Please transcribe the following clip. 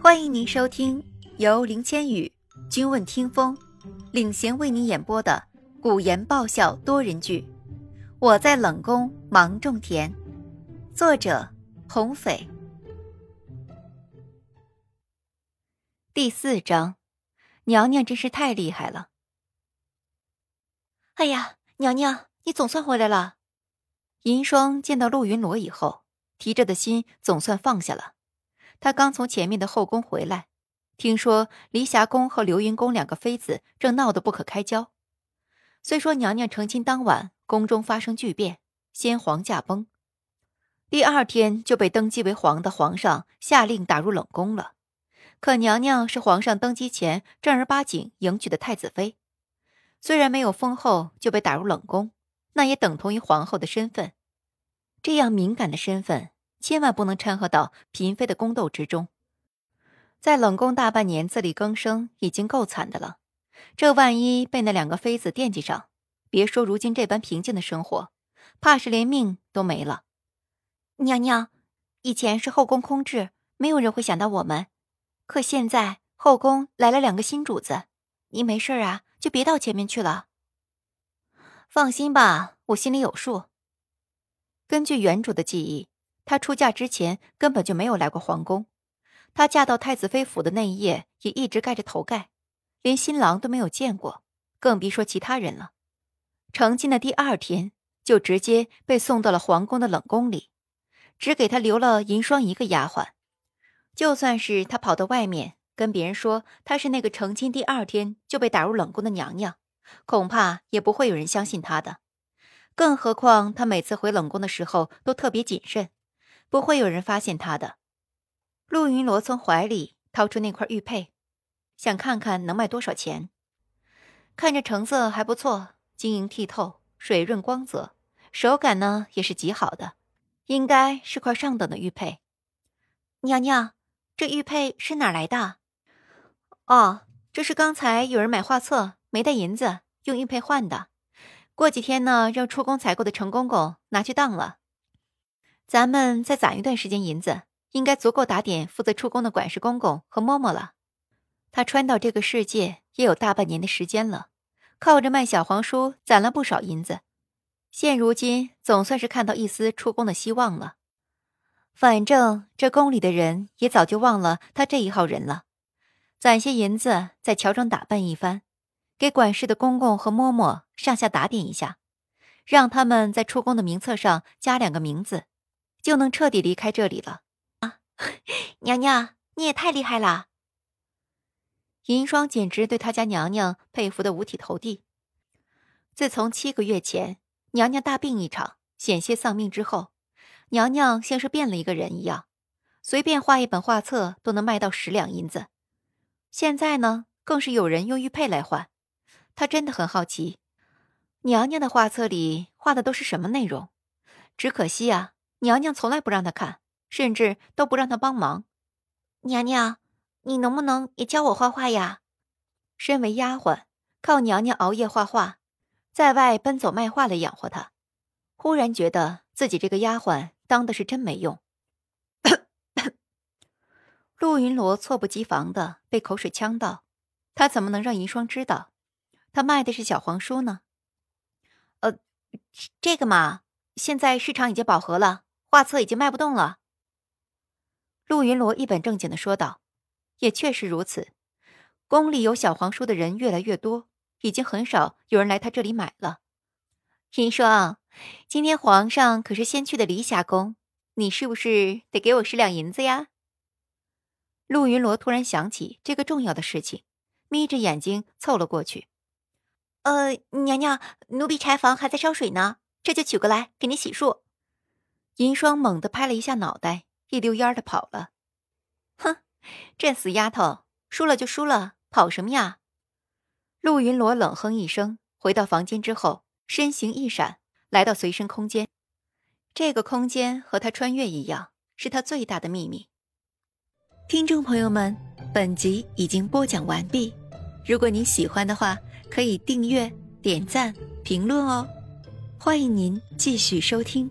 欢迎您收听由林千羽、君问听风领衔为您演播的古言爆笑多人剧《我在冷宫忙种田》，作者：红斐。第四章，娘娘真是太厉害了！哎呀，娘娘，你总算回来了。银霜见到陆云罗以后，提着的心总算放下了。他刚从前面的后宫回来，听说离霞宫和流云宫两个妃子正闹得不可开交。虽说娘娘成亲当晚宫中发生巨变，先皇驾崩，第二天就被登基为皇的皇上下令打入冷宫了。可娘娘是皇上登基前正儿八经迎娶的太子妃，虽然没有封后就被打入冷宫，那也等同于皇后的身份。这样敏感的身份。千万不能掺和到嫔妃的宫斗之中，在冷宫大半年自力更生已经够惨的了，这万一被那两个妃子惦记上，别说如今这般平静的生活，怕是连命都没了。娘娘，以前是后宫空置，没有人会想到我们，可现在后宫来了两个新主子，您没事啊，就别到前面去了。放心吧，我心里有数。根据原主的记忆。她出嫁之前根本就没有来过皇宫，她嫁到太子妃府的那一夜也一直盖着头盖，连新郎都没有见过，更别说其他人了。成亲的第二天就直接被送到了皇宫的冷宫里，只给她留了银霜一个丫鬟。就算是她跑到外面跟别人说她是那个成亲第二天就被打入冷宫的娘娘，恐怕也不会有人相信她的。更何况她每次回冷宫的时候都特别谨慎。不会有人发现他的。陆云罗从怀里掏出那块玉佩，想看看能卖多少钱。看着成色还不错，晶莹剔透，水润光泽，手感呢也是极好的，应该是块上等的玉佩。娘娘，这玉佩是哪来的？哦，这是刚才有人买画册没带银子，用玉佩换的。过几天呢，让出宫采购的程公公拿去当了。咱们再攒一段时间银子，应该足够打点负责出宫的管事公公和嬷嬷了。他穿到这个世界也有大半年的时间了，靠着卖小黄书攒了不少银子，现如今总算是看到一丝出宫的希望了。反正这宫里的人也早就忘了他这一号人了，攒些银子再乔装打扮一番，给管事的公公和嬷嬷上下打点一下，让他们在出宫的名册上加两个名字。就能彻底离开这里了啊！娘娘，你也太厉害了。银霜简直对他家娘娘佩服的五体投地。自从七个月前娘娘大病一场，险些丧命之后，娘娘像是变了一个人一样，随便画一本画册都能卖到十两银子。现在呢，更是有人用玉佩来换。她真的很好奇，娘娘的画册里画的都是什么内容？只可惜啊。娘娘从来不让他看，甚至都不让他帮忙。娘娘，你能不能也教我画画呀？身为丫鬟，靠娘娘熬夜画画，在外奔走卖画来养活她。忽然觉得自己这个丫鬟当的是真没用。陆云罗猝不及防的被口水呛到，他怎么能让银霜知道他卖的是小黄书呢？呃，这个嘛，现在市场已经饱和了。画册已经卖不动了。陆云罗一本正经的说道：“也确实如此，宫里有小黄书的人越来越多，已经很少有人来他这里买了。”云霜，今天皇上可是先去的离霞宫，你是不是得给我十两银子呀？陆云罗突然想起这个重要的事情，眯着眼睛凑了过去。“呃，娘娘，奴婢柴房还在烧水呢，这就取过来给你洗漱。”银霜猛地拍了一下脑袋，一溜烟的跑了。哼，这死丫头，输了就输了，跑什么呀？陆云罗冷哼一声，回到房间之后，身形一闪，来到随身空间。这个空间和他穿越一样，是他最大的秘密。听众朋友们，本集已经播讲完毕。如果您喜欢的话，可以订阅、点赞、评论哦。欢迎您继续收听。